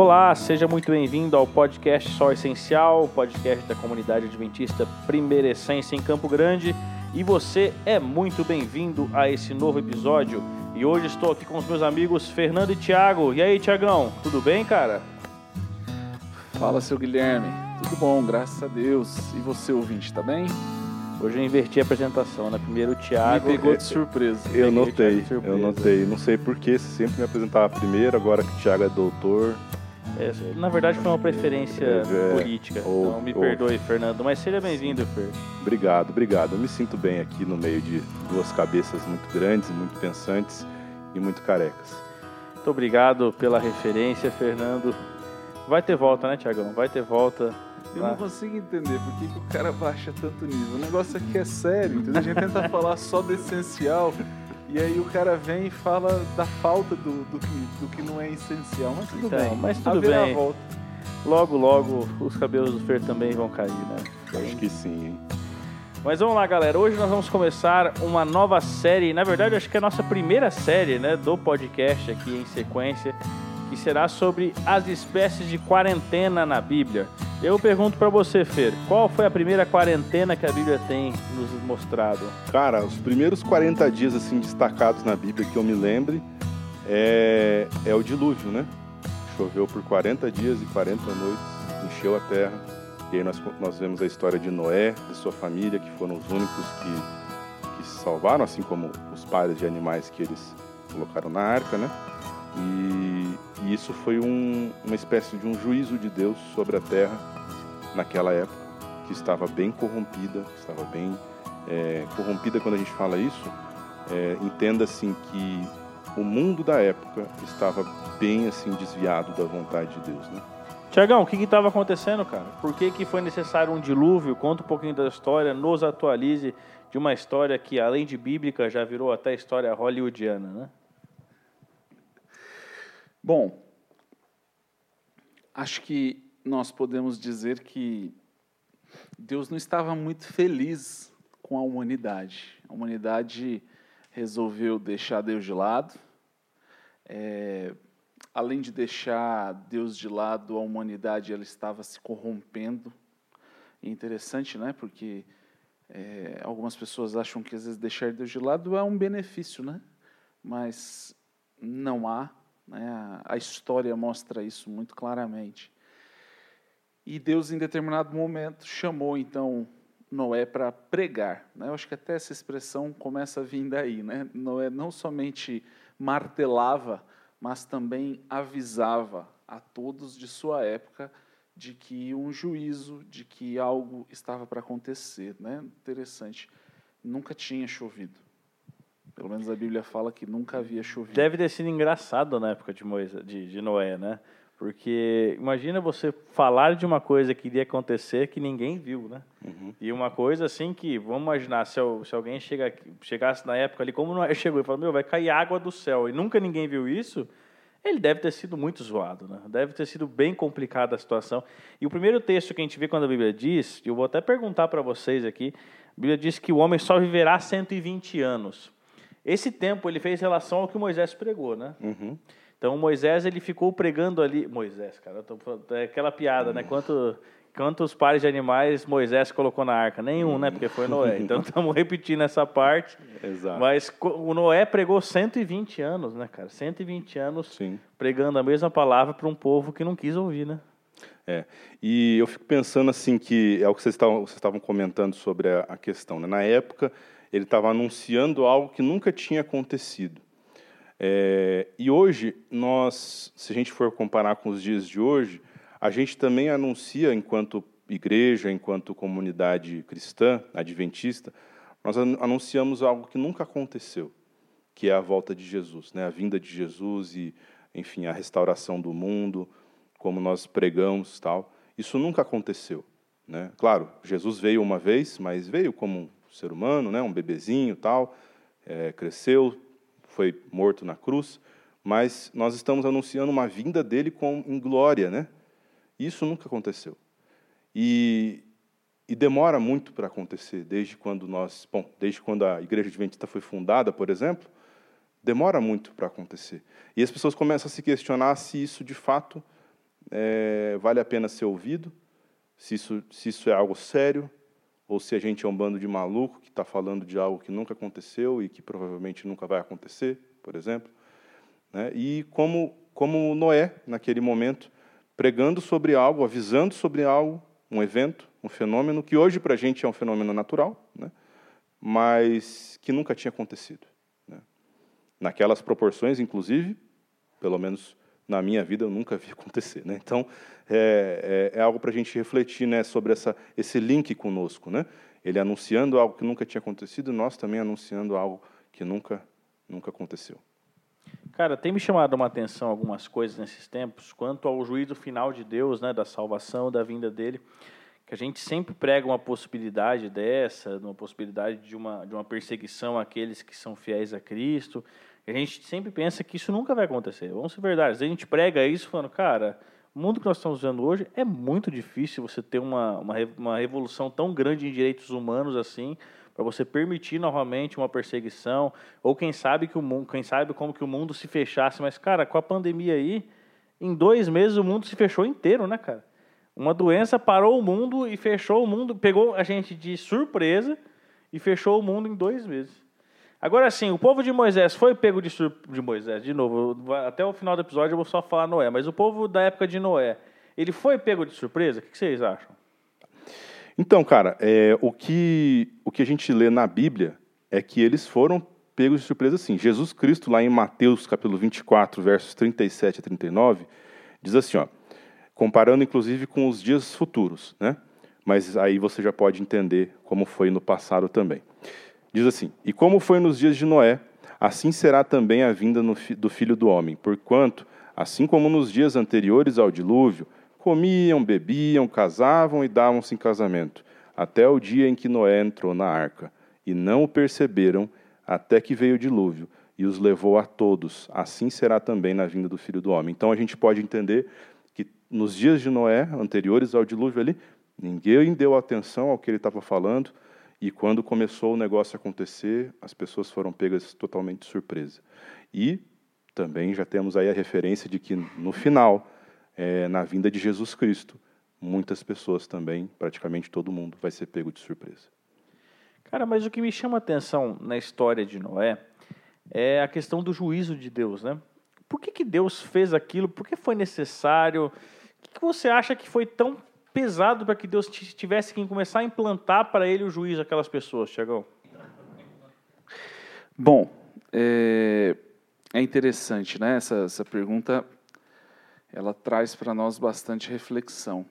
Olá, seja muito bem-vindo ao podcast Só Essencial, podcast da comunidade adventista Primeira Essência em Campo Grande. E você é muito bem-vindo a esse novo episódio. E hoje estou aqui com os meus amigos Fernando e Thiago. E aí, Tiagão, tudo bem, cara? Fala, seu Guilherme. Tudo bom, graças a Deus. E você, ouvinte, tá bem? Hoje eu inverti a apresentação, né? Primeiro o Thiago. Me pegou de surpresa. Eu notei, eu notei. Não sei porquê, você sempre me apresentava primeiro, agora que o Thiago é doutor. É, na verdade foi uma preferência é, política. Ou, então me ou... perdoe, Fernando, mas seja bem-vindo, Fer. Obrigado, obrigado. Eu me sinto bem aqui no meio de duas cabeças muito grandes, muito pensantes e muito carecas. Muito obrigado pela referência, Fernando. Vai ter volta, né, Tiagão? Vai ter volta. Eu não consigo entender por que, que o cara baixa tanto nível. O negócio aqui é sério, entendeu? A gente tenta falar só do essencial. E aí o cara vem e fala da falta do, do, que, do que não é essencial. Mas tudo então, bem. Mas tudo bem. Volta. Logo, logo, os cabelos do Fer também vão cair, né? Acho que sim, hein? Mas vamos lá, galera. Hoje nós vamos começar uma nova série. Na verdade, acho que é a nossa primeira série né, do podcast aqui em sequência, que será sobre as espécies de quarentena na Bíblia. Eu pergunto para você, Fer, qual foi a primeira quarentena que a Bíblia tem nos mostrado? Cara, os primeiros 40 dias assim destacados na Bíblia que eu me lembre é, é o dilúvio, né? Choveu por 40 dias e 40 noites, encheu a terra. E aí nós, nós vemos a história de Noé, de sua família, que foram os únicos que, que se salvaram, assim como os pares de animais que eles colocaram na arca, né? E, e isso foi um, uma espécie de um juízo de Deus sobre a terra naquela época, que estava bem corrompida, estava bem é, corrompida quando a gente fala isso, é, entenda assim que o mundo da época estava bem assim desviado da vontade de Deus, né? Tiagão, o que estava acontecendo, cara? Por que, que foi necessário um dilúvio? Conta um pouquinho da história, nos atualize de uma história que, além de bíblica, já virou até história hollywoodiana, né? Bom, acho que nós podemos dizer que Deus não estava muito feliz com a humanidade. A humanidade resolveu deixar Deus de lado. É, além de deixar Deus de lado, a humanidade ela estava se corrompendo. É interessante, né? Porque é, algumas pessoas acham que às vezes deixar Deus de lado é um benefício, né? Mas não há né? A história mostra isso muito claramente. E Deus, em determinado momento, chamou então Noé para pregar. Né? Eu acho que até essa expressão começa a vir daí. Né? Noé não somente martelava, mas também avisava a todos de sua época de que um juízo, de que algo estava para acontecer. Né? Interessante. Nunca tinha chovido. Pelo menos a Bíblia fala que nunca havia chovido. Deve ter sido engraçado na época de, Moisés, de, de Noé, né? Porque imagina você falar de uma coisa que iria acontecer que ninguém viu, né? Uhum. E uma coisa assim que, vamos imaginar, se, se alguém chega, chegasse na época ali, como Noé chegou e falou, meu, vai cair água do céu, e nunca ninguém viu isso, ele deve ter sido muito zoado, né? Deve ter sido bem complicada a situação. E o primeiro texto que a gente vê quando a Bíblia diz, eu vou até perguntar para vocês aqui, a Bíblia diz que o homem só viverá 120 anos. Esse tempo ele fez relação ao que Moisés pregou, né? Uhum. Então Moisés ele ficou pregando ali, Moisés, cara, tô, é aquela piada, né? Quanto, quantos pares de animais Moisés colocou na arca? Nenhum, né? Porque foi Noé. Então estamos repetindo essa parte. Exato. Mas o Noé pregou 120 anos, né, cara? 120 anos Sim. pregando a mesma palavra para um povo que não quis ouvir, né? É. E eu fico pensando assim que é o que vocês estavam, vocês estavam comentando sobre a, a questão. Né? Na época ele estava anunciando algo que nunca tinha acontecido. É, e hoje, nós, se a gente for comparar com os dias de hoje, a gente também anuncia, enquanto igreja, enquanto comunidade cristã, adventista, nós anunciamos algo que nunca aconteceu, que é a volta de Jesus, né? a vinda de Jesus e, enfim, a restauração do mundo, como nós pregamos tal. Isso nunca aconteceu. Né? Claro, Jesus veio uma vez, mas veio como ser humano, né, um bebezinho tal, é, cresceu, foi morto na cruz, mas nós estamos anunciando uma vinda dele com, em glória, né? Isso nunca aconteceu. E, e demora muito para acontecer, desde quando nós, bom, desde quando a Igreja Adventista foi fundada, por exemplo, demora muito para acontecer. E as pessoas começam a se questionar se isso de fato é, vale a pena ser ouvido, se isso, se isso é algo sério, ou se a gente é um bando de maluco que está falando de algo que nunca aconteceu e que provavelmente nunca vai acontecer, por exemplo. Né? E como, como Noé, naquele momento, pregando sobre algo, avisando sobre algo, um evento, um fenômeno que hoje para a gente é um fenômeno natural, né? mas que nunca tinha acontecido. Né? Naquelas proporções, inclusive, pelo menos na minha vida eu nunca vi acontecer. Né? Então, é, é, é algo para a gente refletir né, sobre essa, esse link conosco. Né? Ele anunciando algo que nunca tinha acontecido, nós também anunciando algo que nunca, nunca aconteceu. Cara, tem me chamado uma atenção algumas coisas nesses tempos quanto ao juízo final de Deus, né, da salvação, da vinda dele, que a gente sempre prega uma possibilidade dessa, uma possibilidade de uma, de uma perseguição àqueles que são fiéis a Cristo. A gente sempre pensa que isso nunca vai acontecer. Vamos ser verdade. A gente prega isso falando, cara, o mundo que nós estamos vivendo hoje é muito difícil você ter uma, uma, uma revolução tão grande em direitos humanos assim, para você permitir novamente uma perseguição, ou quem sabe que o mundo, quem sabe como que o mundo se fechasse, mas cara, com a pandemia aí, em dois meses o mundo se fechou inteiro, né, cara? Uma doença parou o mundo e fechou o mundo, pegou a gente de surpresa e fechou o mundo em dois meses. Agora sim, o povo de Moisés foi pego de surpresa. De Moisés, de novo, até o final do episódio eu vou só falar Noé, mas o povo da época de Noé, ele foi pego de surpresa? O que vocês acham? Então, cara, é, o, que, o que a gente lê na Bíblia é que eles foram pegos de surpresa assim. Jesus Cristo, lá em Mateus capítulo 24, versos 37 a 39, diz assim, ó, comparando inclusive com os dias futuros, né? Mas aí você já pode entender como foi no passado também. Diz assim: E como foi nos dias de Noé, assim será também a vinda do Filho do Homem, porquanto, assim como nos dias anteriores ao dilúvio, comiam, bebiam, casavam e davam-se em casamento, até o dia em que Noé entrou na arca, e não o perceberam, até que veio o dilúvio e os levou a todos. Assim será também na vinda do Filho do Homem. Então a gente pode entender que nos dias de Noé, anteriores ao dilúvio ali, ninguém deu atenção ao que ele estava falando, e quando começou o negócio a acontecer, as pessoas foram pegas totalmente de surpresa. E também já temos aí a referência de que no final é, na vinda de Jesus Cristo, muitas pessoas também, praticamente todo mundo, vai ser pego de surpresa. Cara, mas o que me chama a atenção na história de Noé é a questão do juízo de Deus, né? Por que, que Deus fez aquilo? Por que foi necessário? O que, que você acha que foi tão pesado para que Deus tivesse que começar a implantar para ele o juízo aquelas pessoas, Tiagão? Bom, é, é interessante, né? Essa, essa pergunta ela traz para nós bastante reflexão.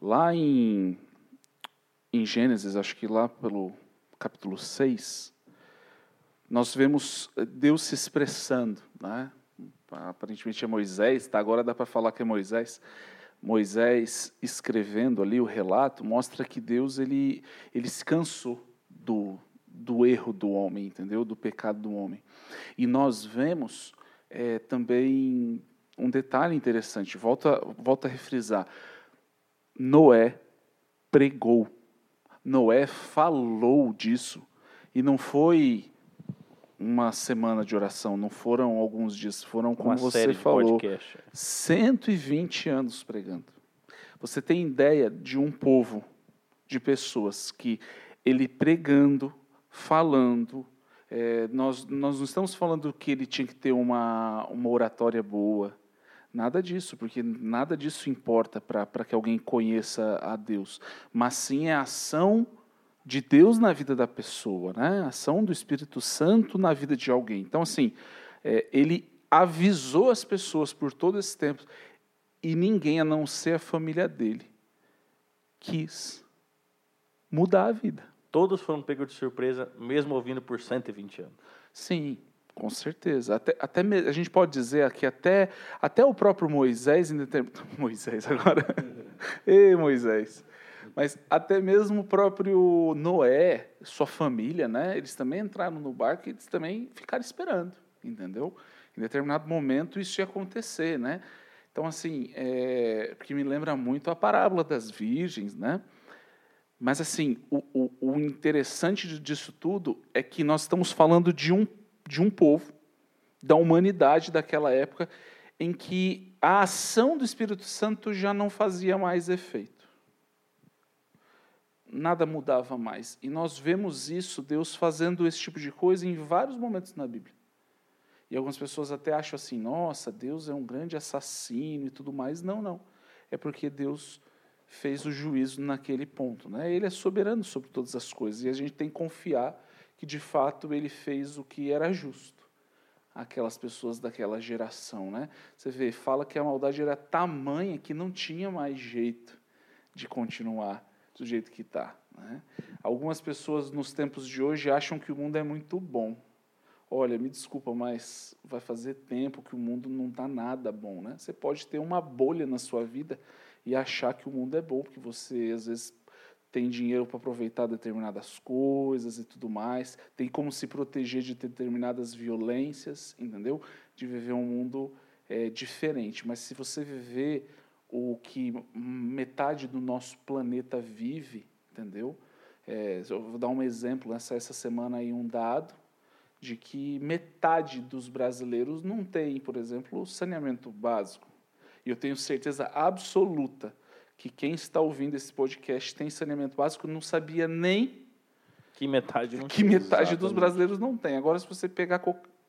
Lá em, em Gênesis, acho que lá pelo capítulo 6, nós vemos Deus se expressando. Né? Aparentemente é Moisés, tá? agora dá para falar que é Moisés. Moisés escrevendo ali o relato mostra que Deus ele, ele se cansou do, do erro do homem, entendeu? Do pecado do homem. E nós vemos é, também um detalhe interessante, volta, volta a refrisar. Noé pregou. Noé falou disso. E não foi uma semana de oração, não foram alguns dias, foram, como uma você falou, 120 anos pregando. Você tem ideia de um povo de pessoas que ele pregando, falando, é, nós, nós não estamos falando que ele tinha que ter uma, uma oratória boa, Nada disso, porque nada disso importa para que alguém conheça a Deus, mas sim a ação de Deus na vida da pessoa, né? a ação do Espírito Santo na vida de alguém. Então, assim, é, ele avisou as pessoas por todo esse tempo e ninguém, a não ser a família dele, quis mudar a vida. Todos foram pegos de surpresa, mesmo ouvindo por 120 anos. Sim, com certeza. Até, até a gente pode dizer que até, até o próprio Moisés, em determinado. Moisés agora. Ei, Moisés. Mas até mesmo o próprio Noé, sua família, né? Eles também entraram no barco e eles também ficaram esperando, entendeu? Em determinado momento isso ia acontecer, né? Então, assim, é, porque me lembra muito a parábola das virgens, né? Mas, assim, o, o, o interessante disso tudo é que nós estamos falando de um de um povo, da humanidade daquela época, em que a ação do Espírito Santo já não fazia mais efeito. Nada mudava mais. E nós vemos isso, Deus fazendo esse tipo de coisa em vários momentos na Bíblia. E algumas pessoas até acham assim: nossa, Deus é um grande assassino e tudo mais. Não, não. É porque Deus fez o juízo naquele ponto. Né? Ele é soberano sobre todas as coisas e a gente tem que confiar que de fato ele fez o que era justo aquelas pessoas daquela geração, né? Você vê, fala que a maldade era tamanha que não tinha mais jeito de continuar do jeito que está. Né? Algumas pessoas nos tempos de hoje acham que o mundo é muito bom. Olha, me desculpa, mas vai fazer tempo que o mundo não está nada bom, né? Você pode ter uma bolha na sua vida e achar que o mundo é bom, porque você às vezes tem dinheiro para aproveitar determinadas coisas e tudo mais, tem como se proteger de determinadas violências, entendeu? De viver um mundo é, diferente. Mas se você viver o que metade do nosso planeta vive, entendeu? É, eu vou dar um exemplo, essa, essa semana aí um dado de que metade dos brasileiros não tem, por exemplo, saneamento básico. E eu tenho certeza absoluta que quem está ouvindo esse podcast tem saneamento básico não sabia nem que metade que metade dos brasileiros não tem. Agora, se você pegar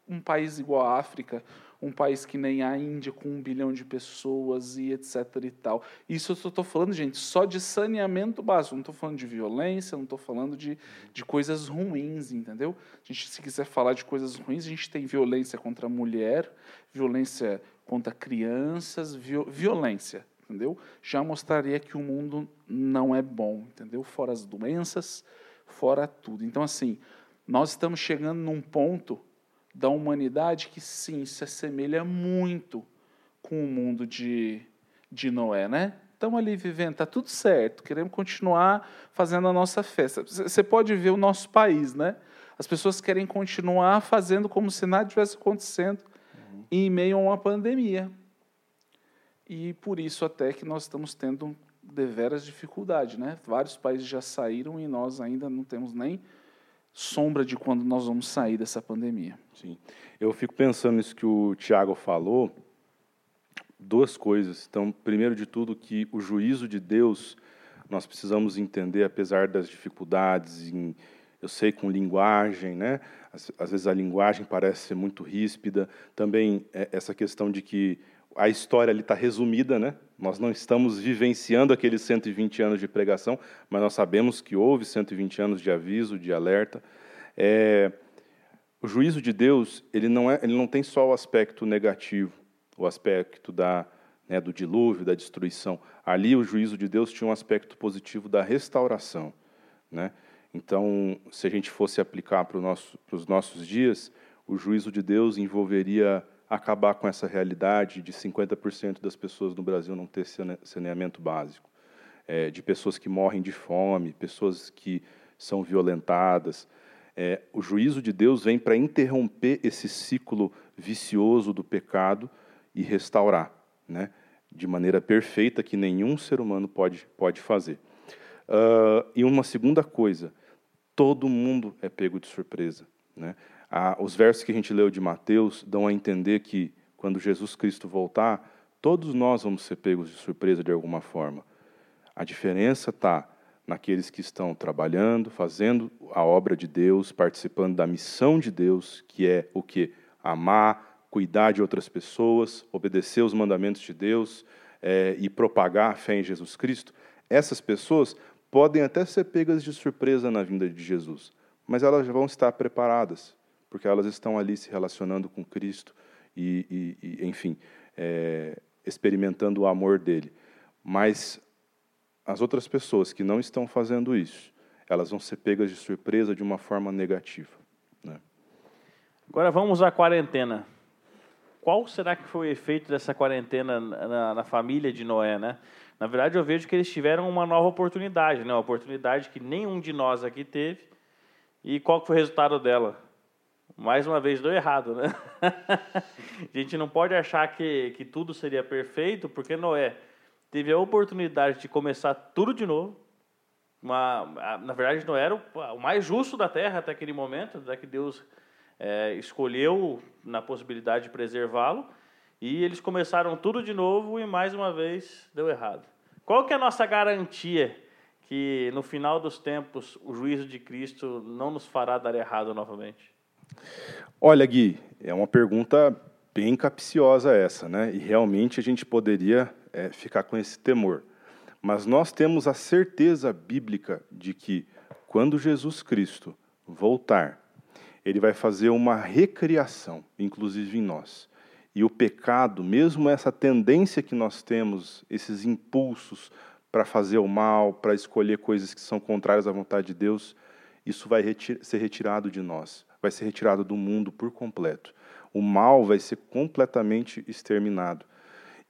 um país igual a África, um país que nem a Índia, com um bilhão de pessoas e etc e tal. Isso eu estou falando, gente, só de saneamento básico. Não estou falando de violência, não estou falando de, de coisas ruins, entendeu? A gente, se quiser falar de coisas ruins, a gente tem violência contra a mulher, violência contra crianças, violência, entendeu? Já mostraria que o mundo não é bom, entendeu? Fora as doenças, fora tudo. Então, assim, nós estamos chegando num ponto da humanidade que, sim, se assemelha muito com o mundo de, de Noé, né? Estamos ali vivendo, está tudo certo, queremos continuar fazendo a nossa festa. Você pode ver o nosso país, né? As pessoas querem continuar fazendo como se nada tivesse acontecendo uhum. em meio a uma pandemia. E por isso até que nós estamos tendo deveras dificuldade, né? Vários países já saíram e nós ainda não temos nem sombra de quando nós vamos sair dessa pandemia. Sim. Eu fico pensando nisso que o Tiago falou, duas coisas. Então, primeiro de tudo que o juízo de Deus nós precisamos entender apesar das dificuldades em eu sei com linguagem, né? Às, às vezes a linguagem parece ser muito ríspida. Também é essa questão de que a história ali está resumida, né? Nós não estamos vivenciando aqueles 120 anos de pregação, mas nós sabemos que houve 120 anos de aviso, de alerta. É, o juízo de Deus ele não é, ele não tem só o aspecto negativo, o aspecto da né, do dilúvio, da destruição. Ali o juízo de Deus tinha um aspecto positivo da restauração, né? Então, se a gente fosse aplicar para, nosso, para os nossos dias, o juízo de Deus envolveria acabar com essa realidade de 50% das pessoas no Brasil não ter saneamento básico, é, de pessoas que morrem de fome, pessoas que são violentadas. É, o juízo de Deus vem para interromper esse ciclo vicioso do pecado e restaurar, né, de maneira perfeita que nenhum ser humano pode, pode fazer. Uh, e uma segunda coisa, todo mundo é pego de surpresa. Né? Ah, os versos que a gente leu de Mateus dão a entender que, quando Jesus Cristo voltar, todos nós vamos ser pegos de surpresa de alguma forma. A diferença está naqueles que estão trabalhando, fazendo a obra de Deus, participando da missão de Deus, que é o que? Amar, cuidar de outras pessoas, obedecer os mandamentos de Deus é, e propagar a fé em Jesus Cristo. Essas pessoas podem até ser pegas de surpresa na vinda de Jesus, mas elas vão estar preparadas, porque elas estão ali se relacionando com Cristo e, e, e enfim, é, experimentando o amor dele. Mas as outras pessoas que não estão fazendo isso, elas vão ser pegas de surpresa de uma forma negativa. Né? Agora vamos à quarentena. Qual será que foi o efeito dessa quarentena na, na, família de Noé, né? Na verdade, eu vejo que eles tiveram uma nova oportunidade, né? Uma oportunidade que nenhum de nós aqui teve. E qual foi o resultado dela? Mais uma vez deu errado, né? a gente não pode achar que, que tudo seria perfeito, porque Noé teve a oportunidade de começar tudo de novo. Uma, na verdade, Noé era o, mais justo da terra até aquele momento, até que Deus é, escolheu na possibilidade de preservá-lo. E eles começaram tudo de novo e mais uma vez deu errado. Qual que é a nossa garantia que no final dos tempos o juízo de Cristo não nos fará dar errado novamente? Olha, Gui, é uma pergunta bem capciosa essa, né? E realmente a gente poderia é, ficar com esse temor. Mas nós temos a certeza bíblica de que quando Jesus Cristo voltar, ele vai fazer uma recriação, inclusive em nós. E o pecado, mesmo essa tendência que nós temos, esses impulsos para fazer o mal, para escolher coisas que são contrárias à vontade de Deus, isso vai ser retirado de nós, vai ser retirado do mundo por completo. O mal vai ser completamente exterminado.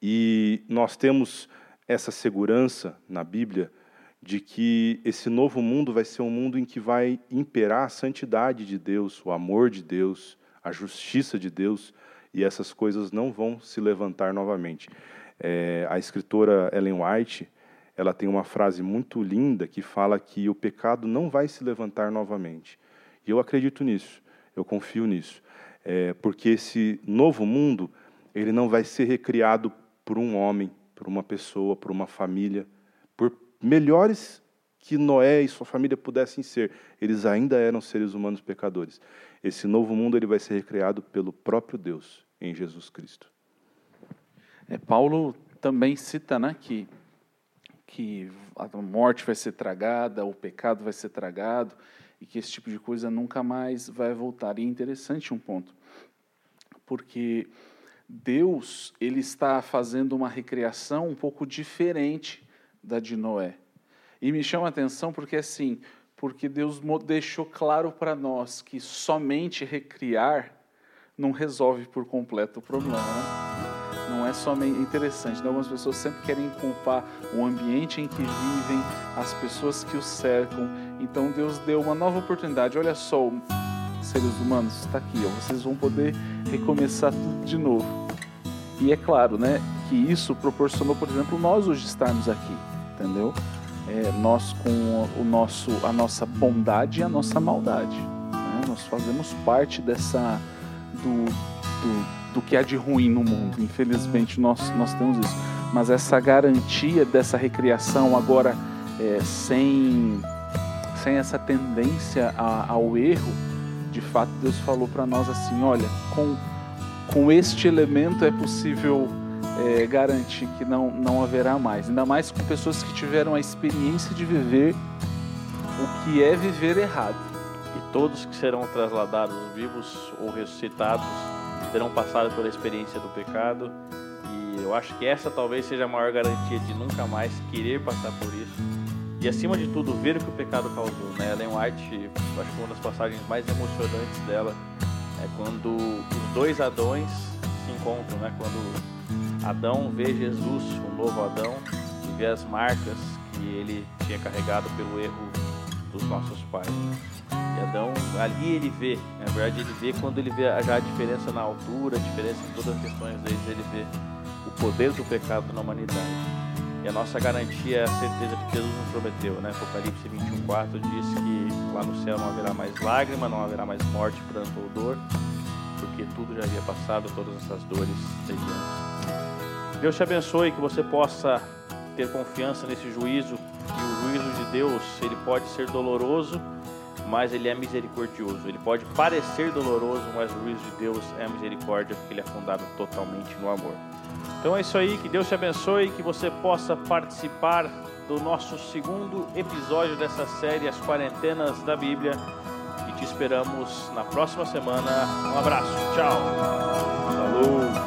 E nós temos essa segurança na Bíblia de que esse novo mundo vai ser um mundo em que vai imperar a santidade de Deus, o amor de Deus, a justiça de Deus, e essas coisas não vão se levantar novamente. É, a escritora Ellen White ela tem uma frase muito linda que fala que o pecado não vai se levantar novamente. E eu acredito nisso, eu confio nisso, é, porque esse novo mundo ele não vai ser recriado por um homem, por uma pessoa, por uma família, por melhores que Noé e sua família pudessem ser, eles ainda eram seres humanos pecadores. Esse novo mundo ele vai ser recriado pelo próprio Deus em Jesus Cristo. É, Paulo também cita né, que que a morte vai ser tragada, o pecado vai ser tragado e que esse tipo de coisa nunca mais vai voltar. E é interessante um ponto, porque Deus ele está fazendo uma recriação um pouco diferente da de Noé. E me chama a atenção porque assim, porque Deus deixou claro para nós que somente recriar não resolve por completo o problema. Né? É somente interessante. Né? Algumas pessoas sempre querem culpar o ambiente em que vivem, as pessoas que os cercam. Então Deus deu uma nova oportunidade. Olha só, seres humanos, está aqui, ó, vocês vão poder recomeçar tudo de novo. E é claro, né, que isso proporcionou, por exemplo, nós hoje estarmos aqui, entendeu? É, nós com o nosso, a nossa bondade e a nossa maldade. Né? Nós fazemos parte dessa do, do do que há de ruim no mundo. Infelizmente, nós, nós temos isso. Mas essa garantia dessa recriação agora é, sem, sem essa tendência a, ao erro, de fato, Deus falou para nós assim: olha, com, com este elemento é possível é, garantir que não, não haverá mais. Ainda mais com pessoas que tiveram a experiência de viver o que é viver errado. E todos que serão trasladados vivos ou ressuscitados terão passado pela experiência do pecado. E eu acho que essa talvez seja a maior garantia de nunca mais querer passar por isso. E acima de tudo, ver o que o pecado causou. Né? Ellen White, acho que uma das passagens mais emocionantes dela é quando os dois Adões se encontram. Né? Quando Adão vê Jesus, o novo Adão, e vê as marcas que ele tinha carregado pelo erro dos nossos pais. E Adão, ali ele vê, na verdade ele vê quando ele vê já a diferença na altura, a diferença em todas as questões ele vê o poder do pecado na humanidade. E a nossa garantia é a certeza que Jesus nos prometeu, né? Apocalipse 21:4 diz que lá no céu não haverá mais lágrima, não haverá mais morte, pranto ou dor, porque tudo já havia passado, todas essas dores seriam. Deus te abençoe que você possa ter confiança nesse juízo, e o juízo de Deus, ele pode ser doloroso, mas ele é misericordioso. Ele pode parecer doloroso, mas o juízo de Deus é misericórdia, porque ele é fundado totalmente no amor. Então é isso aí, que Deus te abençoe, que você possa participar do nosso segundo episódio dessa série, As Quarentenas da Bíblia. E te esperamos na próxima semana. Um abraço, tchau. Falou.